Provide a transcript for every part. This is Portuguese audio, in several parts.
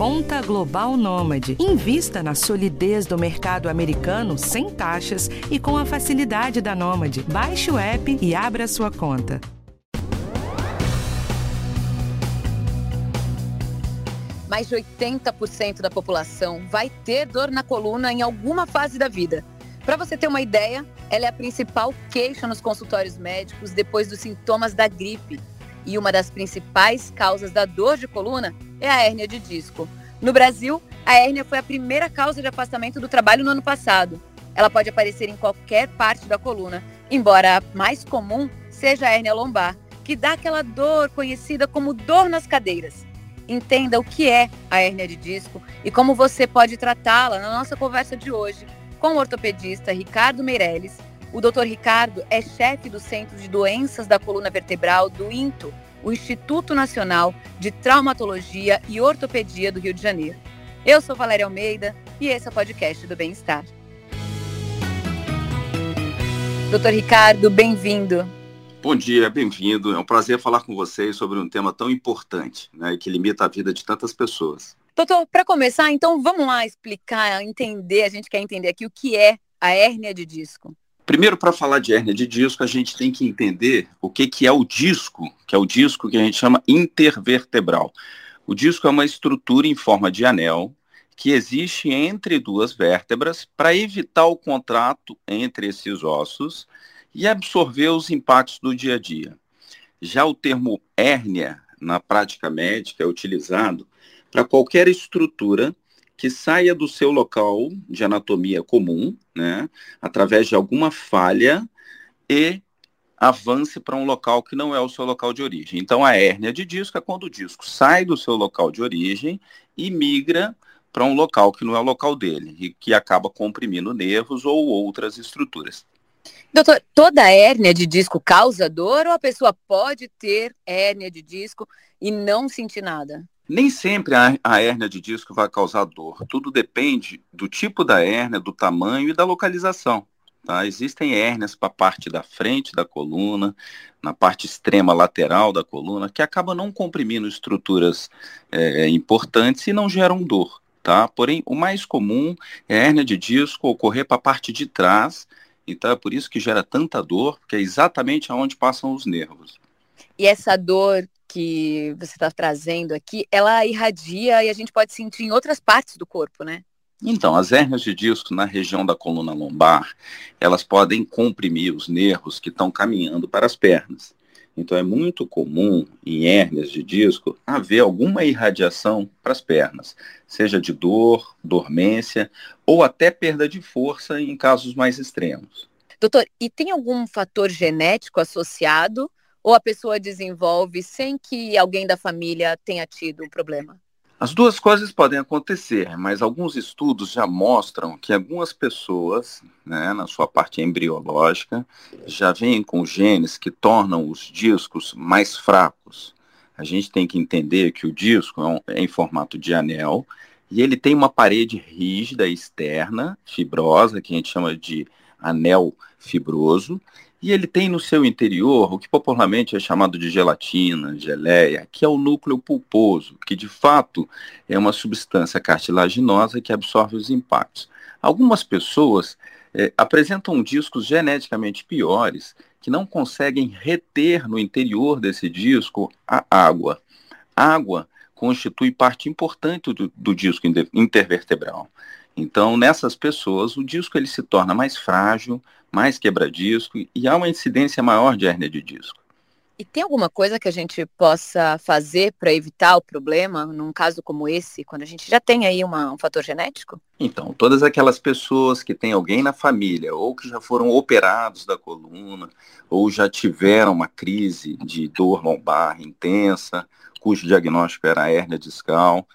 Conta Global Nômade. Invista na solidez do mercado americano sem taxas e com a facilidade da Nômade. Baixe o app e abra sua conta. Mais de 80% da população vai ter dor na coluna em alguma fase da vida. Para você ter uma ideia, ela é a principal queixa nos consultórios médicos depois dos sintomas da gripe. E uma das principais causas da dor de coluna é a hérnia de disco. No Brasil, a hérnia foi a primeira causa de afastamento do trabalho no ano passado. Ela pode aparecer em qualquer parte da coluna, embora a mais comum seja a hérnia lombar, que dá aquela dor conhecida como dor nas cadeiras. Entenda o que é a hérnia de disco e como você pode tratá-la na nossa conversa de hoje com o ortopedista Ricardo Meirelles. O Dr. Ricardo é chefe do Centro de Doenças da Coluna Vertebral do INTO, o Instituto Nacional de Traumatologia e Ortopedia do Rio de Janeiro. Eu sou Valéria Almeida e esse é o podcast do Bem-Estar. Doutor Ricardo, bem-vindo. Bom dia, bem-vindo. É um prazer falar com vocês sobre um tema tão importante né, que limita a vida de tantas pessoas. Doutor, para começar, então vamos lá explicar, entender, a gente quer entender aqui o que é a hérnia de disco. Primeiro, para falar de hérnia de disco, a gente tem que entender o que, que é o disco, que é o disco que a gente chama intervertebral. O disco é uma estrutura em forma de anel que existe entre duas vértebras para evitar o contrato entre esses ossos e absorver os impactos do dia a dia. Já o termo hérnia, na prática médica, é utilizado para qualquer estrutura que saia do seu local de anatomia comum, né, através de alguma falha e avance para um local que não é o seu local de origem. Então, a hérnia de disco é quando o disco sai do seu local de origem e migra para um local que não é o local dele e que acaba comprimindo nervos ou outras estruturas. Doutor, toda hérnia de disco causa dor ou a pessoa pode ter hérnia de disco e não sentir nada? Nem sempre a, hérnia de disco vai causar dor. Tudo depende do tipo da hérnia, do tamanho e da localização. Tá? Existem hérnias para a parte da frente da coluna, na parte extrema lateral da coluna, que acabam não comprimindo estruturas é, importantes e não geram dor. Tá? Porém, o mais comum é a hérnia de disco ocorrer para a parte de trás, então é por isso que gera tanta dor, porque é exatamente aonde passam os nervos. E essa dor que você está trazendo aqui, ela irradia e a gente pode sentir em outras partes do corpo, né? Então, as hérnias de disco na região da coluna lombar, elas podem comprimir os nervos que estão caminhando para as pernas. Então, é muito comum em hérnias de disco haver alguma irradiação para as pernas, seja de dor, dormência ou até perda de força em casos mais extremos. Doutor, e tem algum fator genético associado ou a pessoa desenvolve sem que alguém da família tenha tido o problema? As duas coisas podem acontecer, mas alguns estudos já mostram que algumas pessoas, né, na sua parte embriológica, já vêm com genes que tornam os discos mais fracos. A gente tem que entender que o disco é, um, é em formato de anel e ele tem uma parede rígida externa, fibrosa, que a gente chama de anel fibroso, e ele tem no seu interior o que popularmente é chamado de gelatina, geleia, que é o núcleo pulposo, que de fato é uma substância cartilaginosa que absorve os impactos. Algumas pessoas é, apresentam discos geneticamente piores que não conseguem reter no interior desse disco a água. Água constitui parte importante do, do disco intervertebral. Então, nessas pessoas, o disco ele se torna mais frágil, mais quebradisco e há uma incidência maior de hérnia de disco. E tem alguma coisa que a gente possa fazer para evitar o problema num caso como esse, quando a gente já tem aí uma, um fator genético? Então, todas aquelas pessoas que têm alguém na família, ou que já foram operados da coluna, ou já tiveram uma crise de dor lombar intensa, cujo diagnóstico era hérnia discal,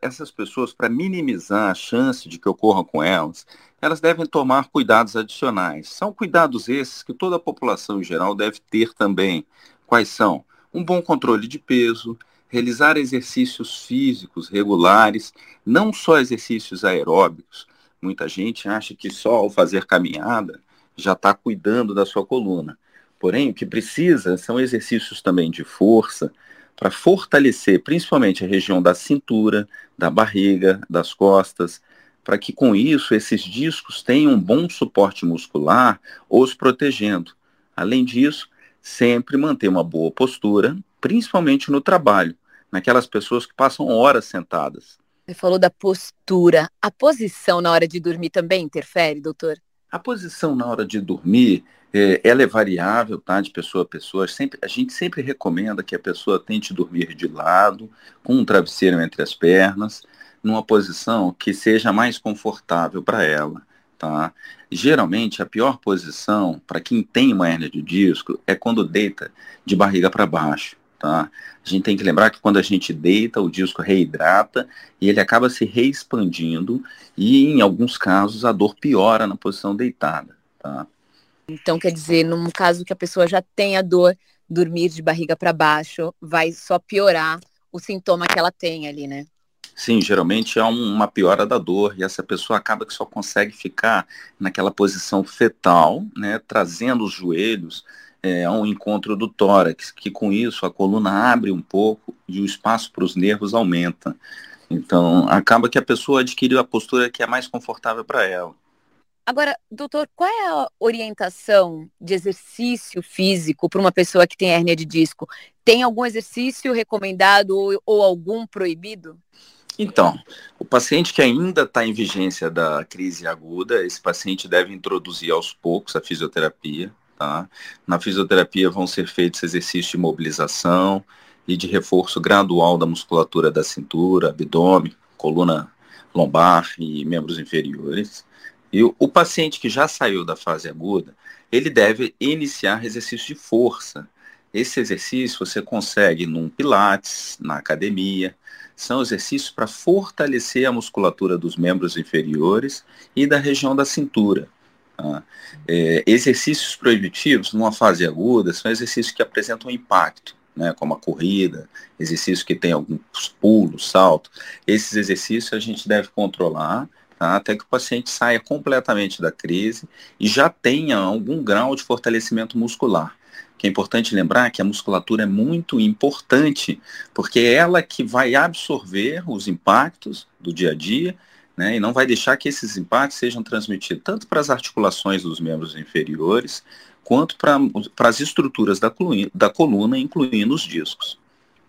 essas pessoas, para minimizar a chance de que ocorra com elas, elas devem tomar cuidados adicionais. São cuidados esses que toda a população em geral deve ter também. Quais são? Um bom controle de peso, realizar exercícios físicos regulares, não só exercícios aeróbicos. Muita gente acha que só ao fazer caminhada já está cuidando da sua coluna. Porém, o que precisa são exercícios também de força, para fortalecer principalmente a região da cintura, da barriga, das costas, para que com isso esses discos tenham um bom suporte muscular, os protegendo. Além disso, sempre manter uma boa postura, principalmente no trabalho, naquelas pessoas que passam horas sentadas. Você falou da postura. A posição na hora de dormir também interfere, doutor? A posição na hora de dormir, é, ela é variável, tá? De pessoa a pessoa. Sempre, a gente sempre recomenda que a pessoa tente dormir de lado, com um travesseiro entre as pernas, numa posição que seja mais confortável para ela. Tá? Geralmente, a pior posição para quem tem uma hernia de disco é quando deita de barriga para baixo. Tá? A gente tem que lembrar que quando a gente deita, o disco reidrata e ele acaba se reexpandindo e, em alguns casos, a dor piora na posição deitada. Tá? Então, quer dizer, num caso que a pessoa já tem a dor, dormir de barriga para baixo vai só piorar o sintoma que ela tem ali, né? Sim, geralmente é um, uma piora da dor e essa pessoa acaba que só consegue ficar naquela posição fetal, né, trazendo os joelhos é, ao encontro do tórax, que com isso a coluna abre um pouco e o espaço para os nervos aumenta. Então, acaba que a pessoa adquire a postura que é mais confortável para ela. Agora, doutor, qual é a orientação de exercício físico para uma pessoa que tem hérnia de disco? Tem algum exercício recomendado ou, ou algum proibido? Então, o paciente que ainda está em vigência da crise aguda, esse paciente deve introduzir aos poucos a fisioterapia. Tá? Na fisioterapia vão ser feitos exercícios de mobilização e de reforço gradual da musculatura da cintura, abdômen, coluna lombar e membros inferiores. E o, o paciente que já saiu da fase aguda, ele deve iniciar exercício de força. Esse exercício você consegue num pilates, na academia, são exercícios para fortalecer a musculatura dos membros inferiores e da região da cintura. Tá? É, exercícios proibitivos, numa fase aguda, são exercícios que apresentam impacto, né, como a corrida, exercícios que tem alguns pulos, salto. Esses exercícios a gente deve controlar tá, até que o paciente saia completamente da crise e já tenha algum grau de fortalecimento muscular que é importante lembrar que a musculatura é muito importante, porque é ela que vai absorver os impactos do dia a dia, né, e não vai deixar que esses impactos sejam transmitidos tanto para as articulações dos membros inferiores, quanto para, as estruturas da coluna, da coluna, incluindo os discos.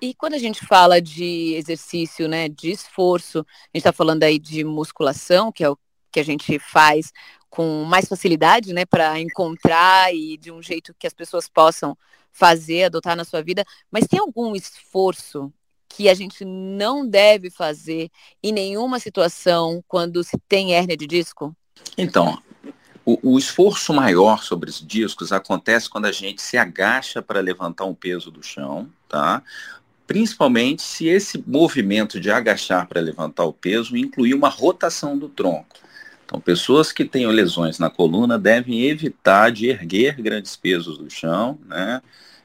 E quando a gente fala de exercício, né, de esforço, a gente está falando aí de musculação, que é o que a gente faz com mais facilidade, né, para encontrar e de um jeito que as pessoas possam fazer, adotar na sua vida, mas tem algum esforço que a gente não deve fazer em nenhuma situação quando se tem hérnia de disco? Então, o, o esforço maior sobre os discos acontece quando a gente se agacha para levantar um peso do chão, tá? Principalmente se esse movimento de agachar para levantar o peso incluir uma rotação do tronco. Então, pessoas que têm lesões na coluna devem evitar de erguer grandes pesos do chão, né?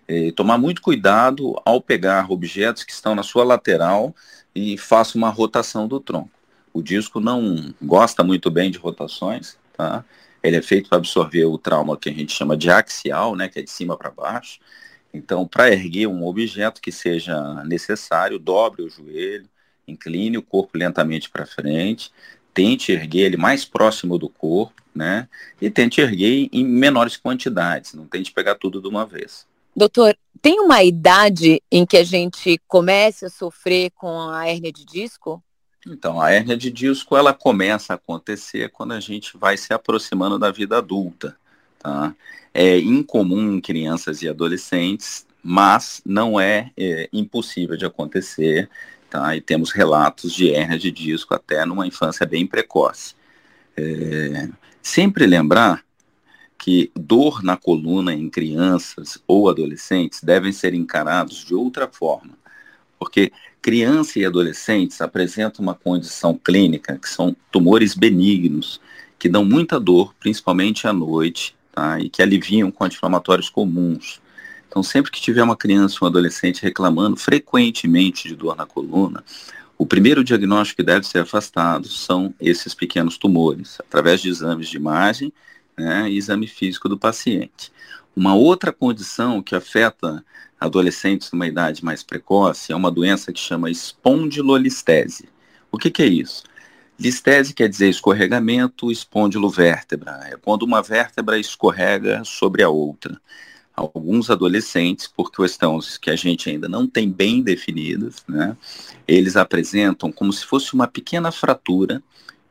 E tomar muito cuidado ao pegar objetos que estão na sua lateral e faça uma rotação do tronco. O disco não gosta muito bem de rotações, tá? Ele é feito para absorver o trauma que a gente chama de axial, né, que é de cima para baixo. Então, para erguer um objeto que seja necessário, dobre o joelho, incline o corpo lentamente para frente, tente erguer ele mais próximo do corpo, né? E tente erguer em menores quantidades, não tente pegar tudo de uma vez. Doutor, tem uma idade em que a gente comece a sofrer com a hérnia de disco? Então, a hérnia de disco ela começa a acontecer quando a gente vai se aproximando da vida adulta. Tá? É incomum em crianças e adolescentes, mas não é, é impossível de acontecer tá? E temos relatos de hernia de disco até numa infância bem precoce. É, sempre lembrar que dor na coluna em crianças ou adolescentes devem ser encarados de outra forma, porque crianças e adolescentes apresentam uma condição clínica que são tumores benignos, que dão muita dor, principalmente à noite, tá? e que aliviam com anti-inflamatórios comuns. Então, sempre que tiver uma criança ou um adolescente reclamando frequentemente de dor na coluna, o primeiro diagnóstico que deve ser afastado são esses pequenos tumores, através de exames de imagem né, e exame físico do paciente. Uma outra condição que afeta adolescentes numa idade mais precoce é uma doença que chama espondilolistese. O que, que é isso? Listese quer dizer escorregamento espondilo-vértebra. É quando uma vértebra escorrega sobre a outra. Alguns adolescentes, por questões que a gente ainda não tem bem definidas, né, eles apresentam como se fosse uma pequena fratura,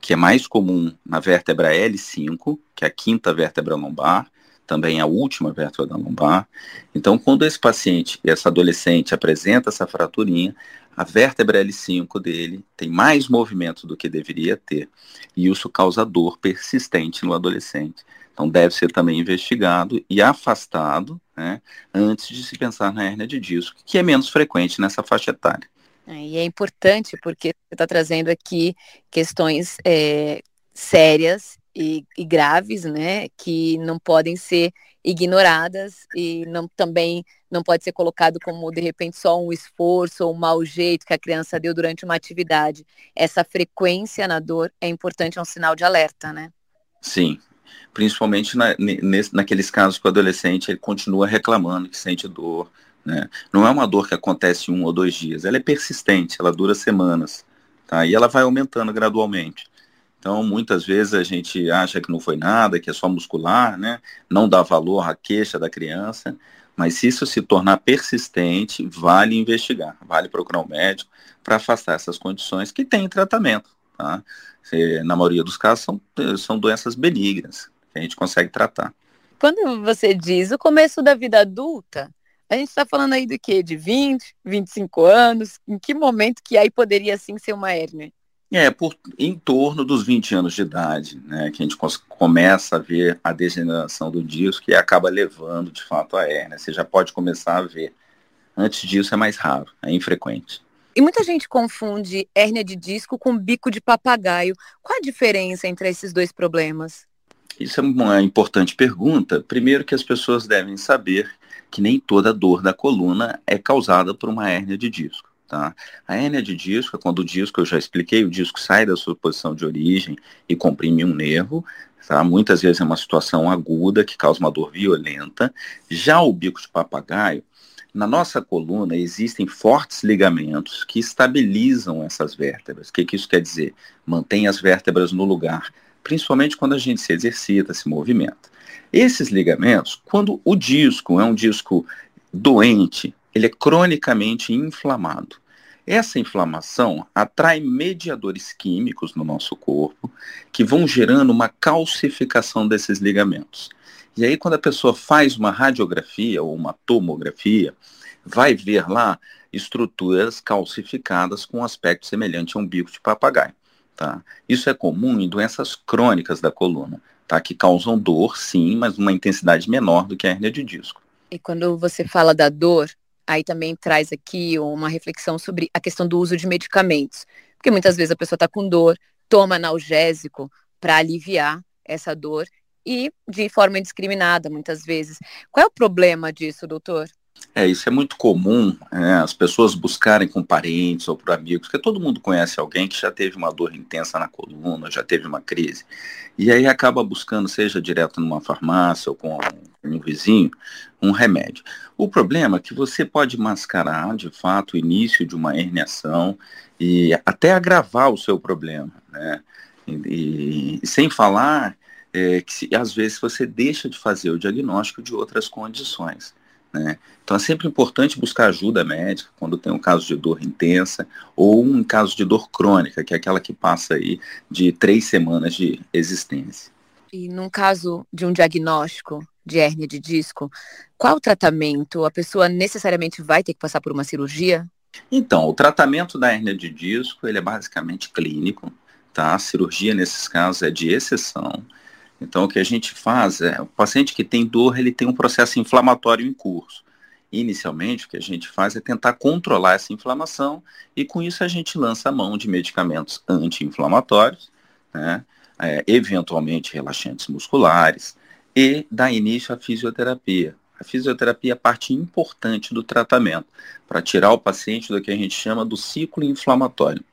que é mais comum na vértebra L5, que é a quinta vértebra lombar, também a última vértebra da lombar. Então, quando esse paciente, esse adolescente apresenta essa fraturinha, a vértebra L5 dele tem mais movimento do que deveria ter. E isso causa dor persistente no adolescente. Então, deve ser também investigado e afastado né, antes de se pensar na hérnia de disco, que é menos frequente nessa faixa etária. É, e é importante porque você está trazendo aqui questões é, sérias e, e, graves, né, que não podem ser ignoradas e não, também não pode ser colocado como de repente só um esforço ou um mau jeito que a criança deu durante uma atividade. Essa frequência na dor é importante, é um sinal de alerta, né? Sim, principalmente na, nesse, naqueles casos que o adolescente ele continua reclamando que sente dor. Né? Não é uma dor que acontece um ou dois dias, ela é persistente, ela dura semanas. Tá? E ela vai aumentando gradualmente. Então, muitas vezes a gente acha que não foi nada, que é só muscular, né? Não dá valor à queixa da criança, mas se isso se tornar persistente, vale investigar, vale procurar um médico para afastar essas condições que têm tratamento, tá? Na maioria dos casos são, são doenças benignas, que a gente consegue tratar. Quando você diz o começo da vida adulta, a gente está falando aí do quê? De 20, 25 anos? Em que momento que aí poderia sim ser uma hérnia? É, por, em torno dos 20 anos de idade, né, que a gente começa a ver a degeneração do disco e acaba levando, de fato, a hérnia. Você já pode começar a ver. Antes disso é mais raro, é infrequente. E muita gente confunde hérnia de disco com bico de papagaio. Qual a diferença entre esses dois problemas? Isso é uma importante pergunta. Primeiro que as pessoas devem saber que nem toda dor da coluna é causada por uma hérnia de disco. Tá? A hérnia de disco é quando o disco, eu já expliquei, o disco sai da sua posição de origem e comprime um nervo. Tá? Muitas vezes é uma situação aguda que causa uma dor violenta. Já o bico de papagaio, na nossa coluna existem fortes ligamentos que estabilizam essas vértebras. O que, que isso quer dizer? Mantém as vértebras no lugar, principalmente quando a gente se exercita, se movimenta. Esses ligamentos, quando o disco é um disco doente, ele é cronicamente inflamado. Essa inflamação atrai mediadores químicos no nosso corpo que vão gerando uma calcificação desses ligamentos. E aí, quando a pessoa faz uma radiografia ou uma tomografia, vai ver lá estruturas calcificadas com um aspecto semelhante a um bico de papagaio. Tá? Isso é comum em doenças crônicas da coluna, tá? que causam dor, sim, mas uma intensidade menor do que a hernia de disco. E quando você fala da dor, aí também traz aqui uma reflexão sobre a questão do uso de medicamentos. Porque muitas vezes a pessoa está com dor, toma analgésico para aliviar essa dor e de forma indiscriminada, muitas vezes. Qual é o problema disso, doutor? É, isso é muito comum, né, as pessoas buscarem com parentes ou por amigos, porque todo mundo conhece alguém que já teve uma dor intensa na coluna, já teve uma crise, e aí acaba buscando, seja direto numa farmácia ou com um, um vizinho, um remédio. O problema é que você pode mascarar, de fato, o início de uma herniação e até agravar o seu problema, né? E, e sem falar é, que se, às vezes você deixa de fazer o diagnóstico de outras condições. Né? Então é sempre importante buscar ajuda médica quando tem um caso de dor intensa ou um caso de dor crônica, que é aquela que passa aí de três semanas de existência. E num caso de um diagnóstico de hérnia de disco, qual o tratamento? A pessoa necessariamente vai ter que passar por uma cirurgia? Então, o tratamento da hérnia de disco, ele é basicamente clínico, tá? A cirurgia nesses casos é de exceção. Então, o que a gente faz é, o paciente que tem dor, ele tem um processo inflamatório em curso. Inicialmente, o que a gente faz é tentar controlar essa inflamação e, com isso, a gente lança a mão de medicamentos anti-inflamatórios, né, é, eventualmente relaxantes musculares, e dá início à fisioterapia. A fisioterapia é parte importante do tratamento, para tirar o paciente do que a gente chama do ciclo inflamatório.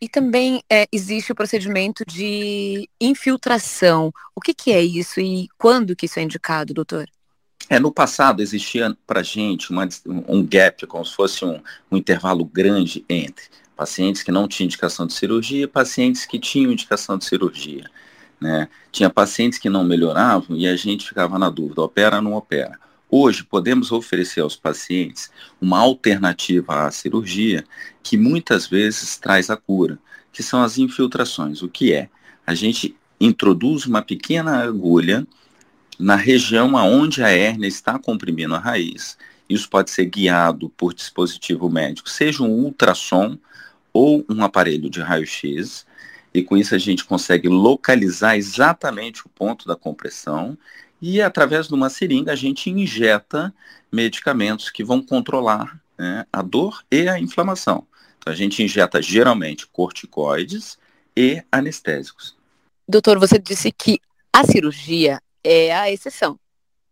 E também é, existe o procedimento de infiltração. O que, que é isso e quando que isso é indicado, doutor? É, no passado existia para a gente uma, um gap, como se fosse um, um intervalo grande entre pacientes que não tinham indicação de cirurgia e pacientes que tinham indicação de cirurgia. Né? Tinha pacientes que não melhoravam e a gente ficava na dúvida, opera ou não opera. Hoje podemos oferecer aos pacientes uma alternativa à cirurgia que muitas vezes traz a cura, que são as infiltrações. O que é? A gente introduz uma pequena agulha na região aonde a hérnia está comprimindo a raiz. Isso pode ser guiado por dispositivo médico, seja um ultrassom ou um aparelho de raio-x, e com isso a gente consegue localizar exatamente o ponto da compressão e através de uma seringa a gente injeta medicamentos que vão controlar né, a dor e a inflamação. Então a gente injeta geralmente corticoides e anestésicos. Doutor, você disse que a cirurgia é a exceção.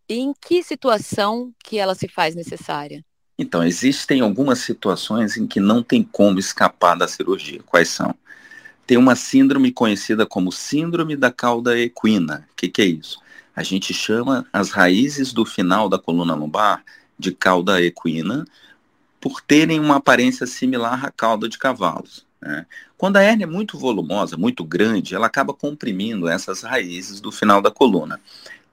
Em que situação que ela se faz necessária? Então, existem algumas situações em que não tem como escapar da cirurgia. Quais são? Tem uma síndrome conhecida como síndrome da cauda equina. O que, que é isso? A gente chama as raízes do final da coluna lombar de cauda equina por terem uma aparência similar à cauda de cavalos. Né? Quando a hérnia é muito volumosa, muito grande, ela acaba comprimindo essas raízes do final da coluna.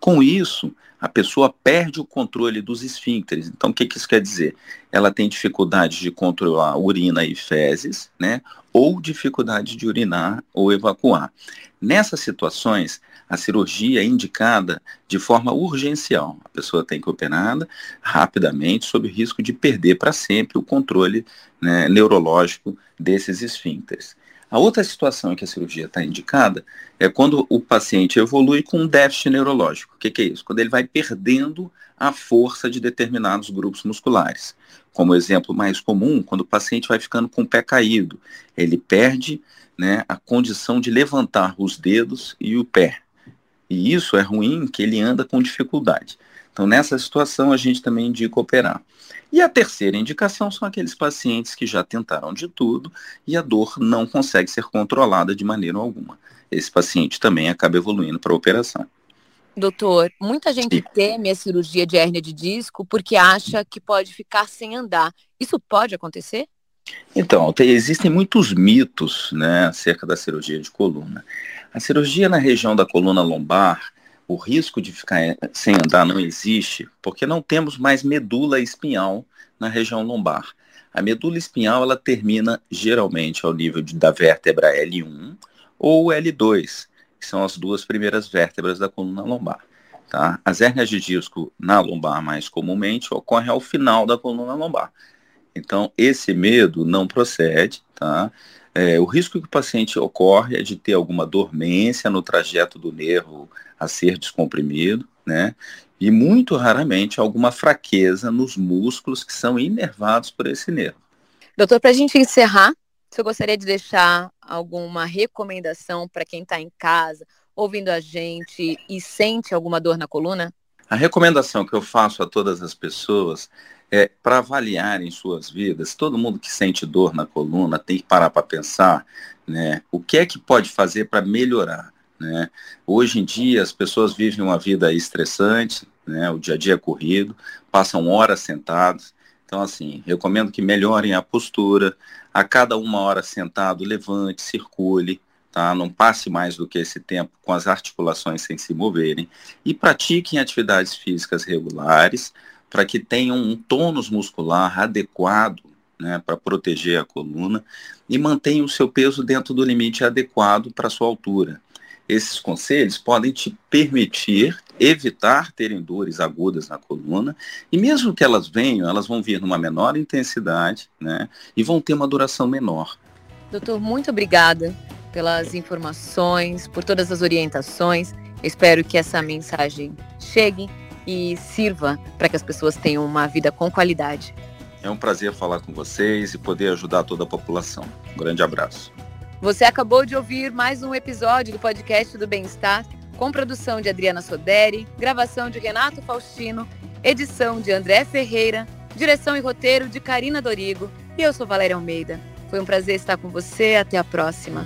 Com isso, a pessoa perde o controle dos esfíncteres. Então, o que, que isso quer dizer? Ela tem dificuldade de controlar urina e fezes, né? Ou dificuldade de urinar ou evacuar. Nessas situações, a cirurgia é indicada de forma urgencial. A pessoa tem que operada rapidamente, sob o risco de perder para sempre o controle né, neurológico desses esfíncteres. A outra situação em que a cirurgia está indicada é quando o paciente evolui com um déficit neurológico. O que, que, é isso? Quando ele vai perdendo a força de determinados grupos musculares. Como exemplo mais comum, quando o paciente vai ficando com o pé caído, ele perde né, a condição de levantar os dedos e o pé. E isso é ruim, que ele anda com dificuldade. Então, nessa situação, a gente também indica operar. E a terceira indicação são aqueles pacientes que já tentaram de tudo e a dor não consegue ser controlada de maneira alguma. Esse paciente também acaba evoluindo para a operação. Doutor, muita gente Sim. teme a cirurgia de hérnia de disco porque acha que pode ficar sem andar. Isso pode acontecer? Então, tem, existem muitos mitos né, acerca da cirurgia de coluna. A cirurgia na região da coluna lombar, o risco de ficar sem andar não existe, porque não temos mais medula espinhal na região lombar. A medula espinhal ela termina geralmente ao nível de, da vértebra L1 ou L2, que são as duas primeiras vértebras da coluna lombar. Tá? As hérnias de disco na lombar mais comumente ocorrem ao final da coluna lombar. Então, esse medo não procede, tá? É, o risco que o paciente ocorre é de ter alguma dormência no trajeto do nervo a ser descomprimido, né? E muito raramente alguma fraqueza nos músculos que são inervados por esse nervo. Doutor, para a gente encerrar, você gostaria de deixar alguma recomendação para quem está em casa, ouvindo a gente e sente alguma dor na coluna? A recomendação que eu faço a todas as pessoas é, para avaliarem suas vidas, todo mundo que sente dor na coluna tem que parar para pensar né, o que é que pode fazer para melhorar. Né? Hoje em dia as pessoas vivem uma vida estressante, né, o dia a dia é corrido, passam horas sentados. Então, assim, recomendo que melhorem a postura. A cada uma hora sentado, levante, circule, tá? Não passe mais do que esse tempo com as articulações sem se moverem. E pratiquem atividades físicas regulares, para que tenham um tônus muscular adequado né, para proteger a coluna e mantenham o seu peso dentro do limite adequado para sua altura. Esses conselhos podem te permitir evitar terem dores agudas na coluna e mesmo que elas venham, elas vão vir numa menor intensidade né, e vão ter uma duração menor. Doutor, muito obrigada pelas informações, por todas as orientações. Eu espero que essa mensagem chegue e sirva para que as pessoas tenham uma vida com qualidade. É um prazer falar com vocês e poder ajudar toda a população. Um grande abraço. Você acabou de ouvir mais um episódio do podcast do Bem-Estar, com produção de Adriana Soderi, gravação de Renato Faustino, edição de André Ferreira, direção e roteiro de Karina Dorigo e eu sou Valéria Almeida. Foi um prazer estar com você. Até a próxima.